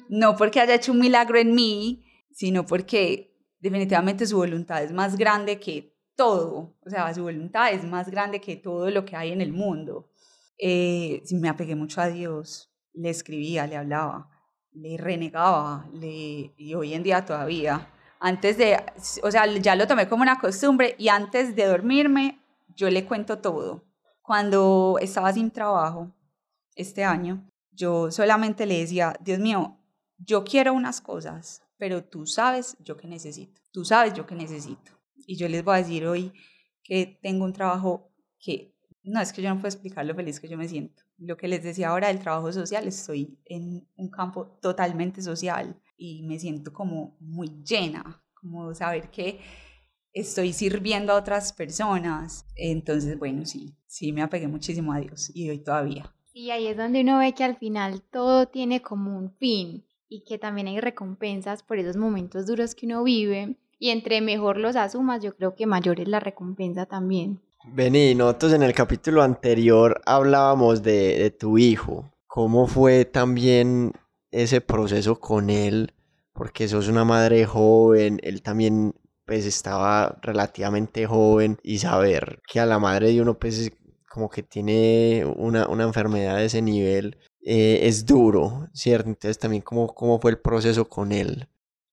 No porque haya hecho un milagro en mí, sino porque definitivamente su voluntad es más grande que todo, o sea, su voluntad es más grande que todo lo que hay en el mundo. Eh, me apegué mucho a Dios, le escribía, le hablaba, le renegaba, le, y hoy en día todavía. Antes de, o sea, ya lo tomé como una costumbre y antes de dormirme, yo le cuento todo. Cuando estaba sin trabajo este año, yo solamente le decía, Dios mío, yo quiero unas cosas, pero tú sabes yo que necesito, tú sabes yo que necesito. Y yo les voy a decir hoy que tengo un trabajo que, no es que yo no puedo explicar lo feliz que yo me siento. Lo que les decía ahora del trabajo social, estoy en un campo totalmente social y me siento como muy llena, como saber que estoy sirviendo a otras personas. Entonces, bueno, sí, sí me apegué muchísimo a Dios y hoy todavía. Y ahí es donde uno ve que al final todo tiene como un fin y que también hay recompensas por esos momentos duros que uno vive y entre mejor los asumas, yo creo que mayor es la recompensa también. Vení, nosotros en el capítulo anterior hablábamos de, de tu hijo. ¿Cómo fue también ese proceso con él? Porque sos una madre joven, él también pues estaba relativamente joven y saber que a la madre de uno pues como que tiene una, una enfermedad de ese nivel, eh, es duro, ¿cierto? Entonces también cómo, cómo fue el proceso con él.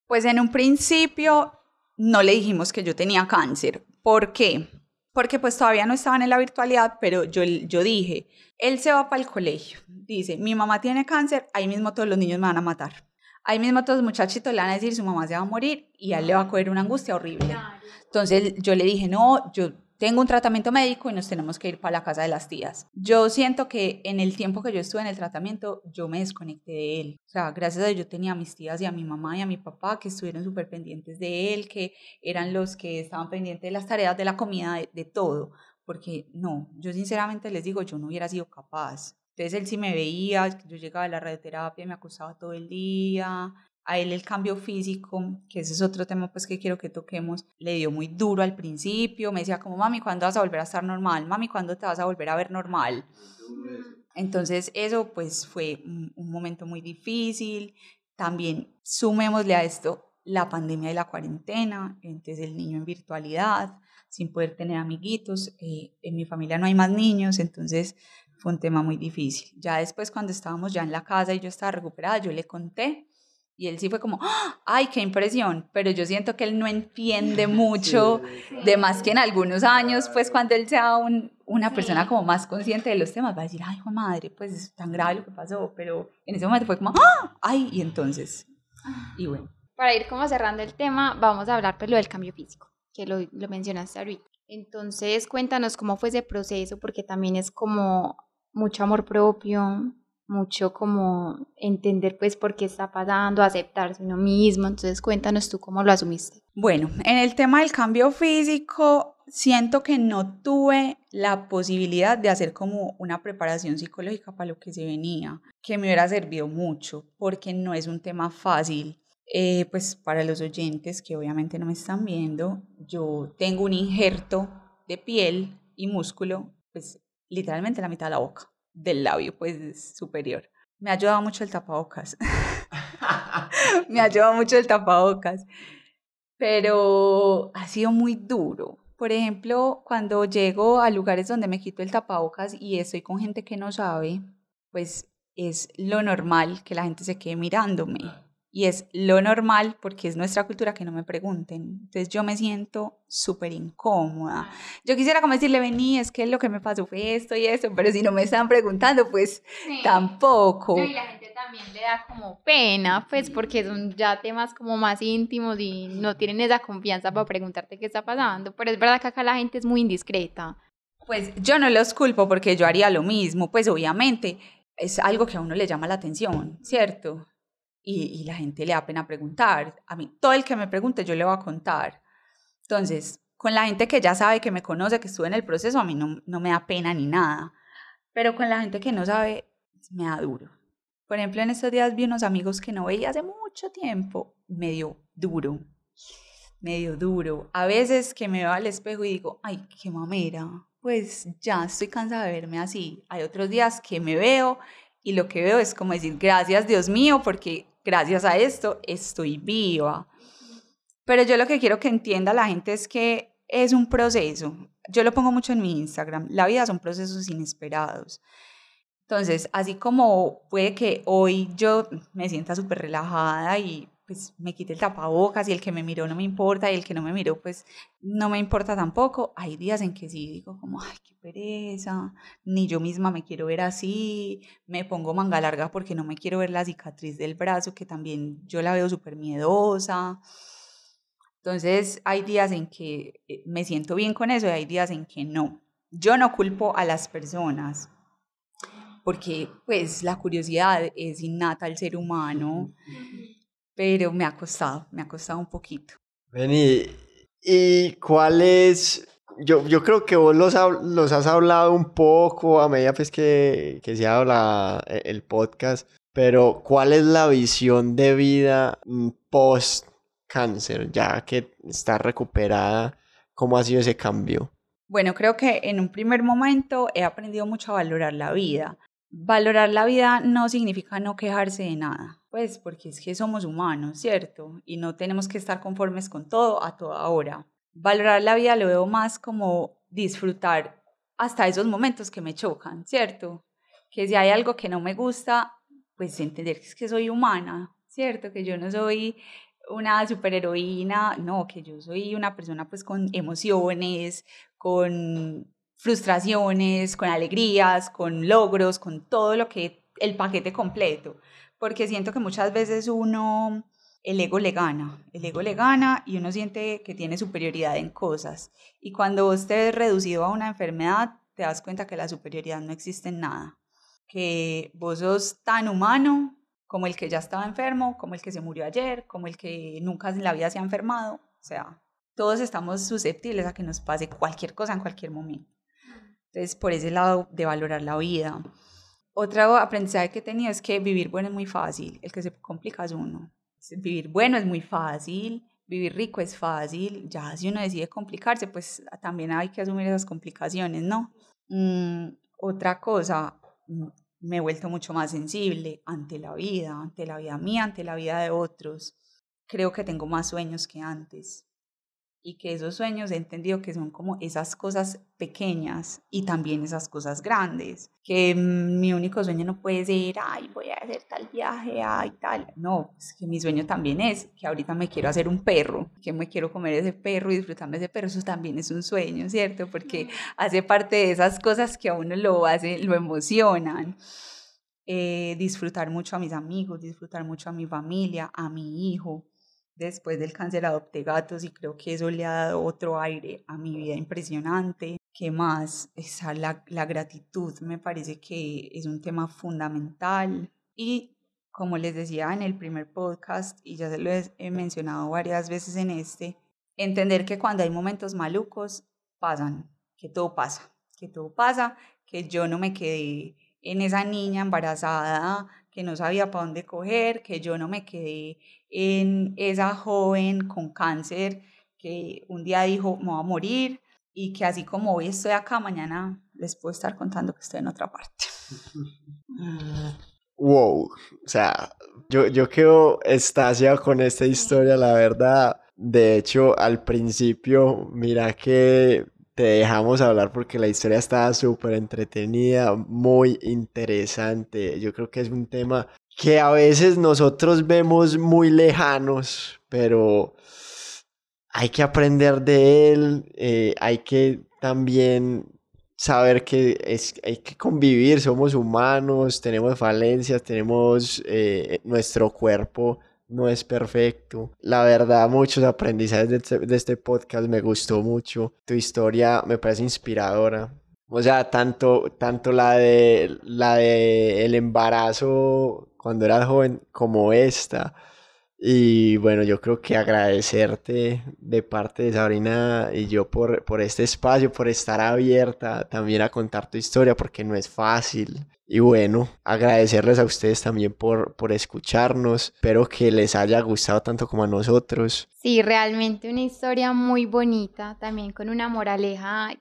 Pues en un principio no le dijimos que yo tenía cáncer. ¿Por qué? Porque pues todavía no estaban en la virtualidad, pero yo, yo dije, él se va para el colegio. Dice, mi mamá tiene cáncer, ahí mismo todos los niños me van a matar. Ahí mismo todos los muchachitos le van a decir, su mamá se va a morir y a él le va a coger una angustia horrible. Entonces yo le dije, no, yo tengo un tratamiento médico y nos tenemos que ir para la casa de las tías. Yo siento que en el tiempo que yo estuve en el tratamiento, yo me desconecté de él. O sea, gracias a Dios yo tenía a mis tías y a mi mamá y a mi papá que estuvieron súper pendientes de él, que eran los que estaban pendientes de las tareas de la comida, de, todo. Porque no, yo sinceramente les digo, yo no hubiera sido capaz. Entonces él sí me veía, yo llegaba a la radioterapia, me acostaba todo el día, a él el cambio físico, que ese es otro tema pues que quiero que toquemos, le dio muy duro al principio, me decía como, mami, ¿cuándo vas a volver a estar normal? Mami, ¿cuándo te vas a volver a ver normal? Entonces eso pues fue un, momento muy difícil. También sumémosle a esto la pandemia y la cuarentena, entonces el niño en virtualidad, sin poder tener amiguitos, eh, en mi familia no hay más niños, entonces fue un tema muy difícil. Ya después cuando estábamos ya en la casa y yo estaba recuperada, yo le conté y él sí fue como, ¡Ah! ¡ay, qué impresión! Pero yo siento que él no entiende [laughs] mucho, de más que en algunos años, pues cuando él sea un, una persona como más consciente de los temas, va a decir, ay, hijo madre, pues es tan grave lo que pasó, pero en ese momento fue como, ¡ah! ¡ay! Y entonces, y bueno. Para ir como cerrando el tema, vamos a hablar pues lo del cambio físico, que lo, lo mencionaste ahorita. Entonces, cuéntanos cómo fue ese proceso, porque también es como mucho amor propio, mucho como entender pues por qué está pasando, aceptarse uno mismo. Entonces cuéntanos tú cómo lo asumiste. Bueno, en el tema del cambio físico, siento que no tuve la posibilidad de hacer como una preparación psicológica para lo que se venía, que me hubiera servido mucho, porque no es un tema fácil. Eh, pues para los oyentes que obviamente no me están viendo, yo tengo un injerto de piel y músculo, pues literalmente la mitad de la boca del labio pues superior. Me ha ayudado mucho el tapabocas. [laughs] me ha ayudado mucho el tapabocas. pero ha sido muy duro. Por ejemplo, cuando llego a lugares donde me quito el tapabocas y estoy con gente que no sabe, pues es lo normal que la gente se quede mirándome. Y es lo normal porque es nuestra cultura que no me pregunten. Entonces yo me siento súper incómoda. Yo quisiera como decirle, vení, es que lo que me pasó fue esto y esto, pero si no me están preguntando, pues tampoco. y la gente también le da como pena, pues porque son ya temas como más íntimos y no tienen esa confianza para preguntarte qué está pasando. Pero es verdad que acá la gente es muy indiscreta. Pues yo no los culpo porque yo haría lo mismo, pues obviamente es algo que a uno le llama la atención, ¿cierto? Y, la gente le da pena preguntar. A mí, todo el que me pregunte, yo le voy a contar. Entonces, con la gente que ya sabe, que me conoce, que estuve en el proceso, a mí no, no me da pena ni nada. Pero con la gente que no sabe, me da duro. Por ejemplo, en estos días vi unos amigos que no veía hace mucho tiempo, medio duro, medio duro. A veces que me veo al espejo y digo, ay, qué mamera, pues ya estoy cansada de verme así. Hay otros días que me veo y lo que veo es como decir, gracias Dios mío, porque gracias a esto estoy viva. Pero yo lo que quiero que entienda la gente es que es un proceso. Yo lo pongo mucho en mi Instagram. La vida son procesos inesperados. Entonces, así como puede que hoy yo me sienta súper relajada y pues me quite el tapabocas y el que me miró no me importa y el que no me miró pues no me importa tampoco. Hay días en que sí digo como, ay, qué pereza, ni yo misma me quiero ver así, me pongo manga larga porque no me quiero ver la cicatriz del brazo que también yo la veo súper miedosa. Entonces hay días en que eh, me siento bien con eso y hay días en que no. Yo no culpo a las personas porque pues la curiosidad es innata al ser humano pero me ha costado, me ha costado un poquito. Vení, ¿y cuál es? Yo, yo creo que vos los, los has hablado un poco a medida pues, que, que se habla e, el podcast, pero ¿cuál es la visión de vida post cáncer, ya que está recuperada? ¿Cómo ha sido ese cambio? Bueno, creo que en un primer momento he aprendido mucho a valorar la vida. Valorar la vida no significa no quejarse de nada, pues porque es que somos humanos, ¿cierto? Y no tenemos que estar conformes con todo a toda hora. Valorar la vida lo veo más como disfrutar hasta esos momentos que me chocan, ¿cierto? Que si hay algo que no me gusta, pues entender que es que soy humana, ¿cierto? Que yo no soy una superheroína, no, que yo soy una persona pues con emociones, con frustraciones, con alegrías, con logros, con todo lo que el paquete completo, porque siento que muchas veces uno, el ego le gana, el ego le gana y uno siente que tiene superioridad en cosas. Y cuando vos te ves reducido a una enfermedad, te das cuenta que la superioridad no existe en nada, que vos sos tan humano como el que ya estaba enfermo, como el que se murió ayer, como el que nunca en la vida se ha enfermado, o sea, todos estamos susceptibles a que nos pase cualquier cosa en cualquier momento. Entonces, por ese lado de valorar la vida. Otro aprendizaje que he es que vivir bueno es muy fácil, el que se complica es uno. Vivir bueno es muy fácil, vivir rico es fácil, ya si uno decide complicarse, pues también hay que asumir esas complicaciones, ¿no? Mm, otra cosa, mm, me he vuelto mucho más sensible ante la vida, ante la vida mía, ante la vida de otros. Creo que tengo más sueños que antes y que esos sueños he entendido que son como esas cosas pequeñas y también esas cosas grandes, que mi único sueño no puede ser, ay, voy a hacer tal viaje, ay, tal, no, es que mi sueño también es que ahorita me quiero hacer un perro, que me quiero comer ese perro y disfrutarme de ese perro, eso también es un sueño, ¿cierto? Porque hace parte de esas cosas que a uno lo hace, lo emocionan. Eh, disfrutar mucho a mis amigos, disfrutar mucho a mi familia, a mi hijo, Después del cáncer adopté gatos y creo que eso le ha dado otro aire a mi vida impresionante. ¿Qué más? Esa, la, la gratitud me parece que es un tema fundamental. Y como les decía en el primer podcast, y ya se lo he mencionado varias veces en este, entender que cuando hay momentos malucos, pasan, que todo pasa, que todo pasa, que yo no me quedé en esa niña embarazada que no sabía para dónde coger, que yo no me quedé en esa joven con cáncer que un día dijo, me voy a morir, y que así como hoy estoy acá, mañana les puedo estar contando que estoy en otra parte. [laughs] Wow, o sea, yo, yo quedo estasiado con esta historia, la verdad. De hecho, al principio, mira que te dejamos hablar porque la historia estaba súper entretenida, muy interesante. Yo creo que es un tema que a veces nosotros vemos muy lejanos, pero hay que aprender de él, eh, hay que también saber que es, hay que convivir, somos humanos, tenemos falencias, tenemos eh, nuestro cuerpo no es perfecto. La verdad, muchos aprendizajes este, de este, podcast me gustó mucho. Tu historia me parece inspiradora. O sea, tanto, tanto la de la de el embarazo cuando eras joven como esta. Y bueno, yo creo que agradecerte de parte de Sabrina y yo por, por este espacio, por estar abierta también a contar tu historia, porque no es fácil. Y bueno, agradecerles a ustedes también por, por escucharnos. Espero que les haya gustado tanto como a nosotros. Sí, realmente una historia muy bonita, también con una moraleja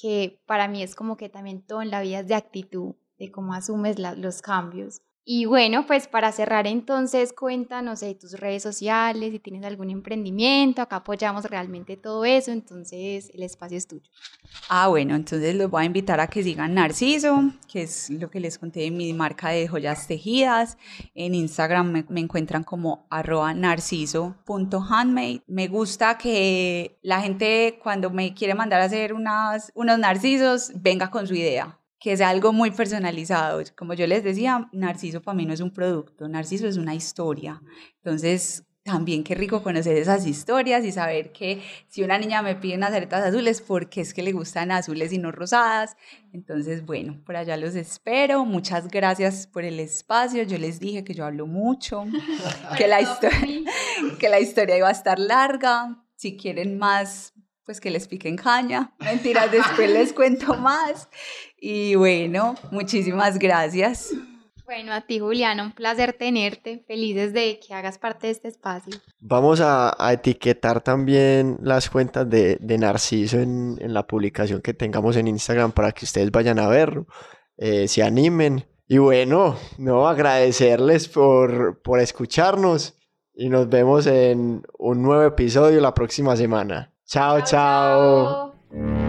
que para mí es como que también todo en la vida es de actitud, de cómo asumes los cambios. Y bueno, pues para cerrar entonces, cuéntanos de tus redes sociales, si tienes algún emprendimiento, acá apoyamos realmente todo eso, entonces el espacio es tuyo. Ah, bueno, entonces los voy a invitar a que sigan Narciso, que es lo que les conté de mi marca de joyas tejidas. En Instagram me, encuentran como arroba narciso.handmade. Me gusta que la gente cuando me quiere mandar a hacer unas, unos narcisos, venga con su idea que es algo muy personalizado. Como yo les decía, Narciso para mí no es un producto, Narciso es una historia. Entonces, también qué rico conocer esas historias y saber que si una niña me pide unas aretas azules, porque es que le gustan azules y no rosadas? Entonces, bueno, por allá los espero. Muchas gracias por el espacio. Yo les dije que yo hablo mucho, [laughs] que la, [laughs] que la historia iba a estar larga. Si quieren más, pues que les piquen caña. Mentiras, después les cuento más. Y bueno, muchísimas gracias. Bueno, a ti Juliana, un placer tenerte, felices de que hagas parte de este espacio. Vamos a, etiquetar también las cuentas de, Narciso en, la publicación que tengamos en Instagram para que ustedes vayan a verlo, eh, se animen. Y bueno, no, agradecerles por, por escucharnos y nos vemos en un nuevo episodio la próxima semana. chao. chao.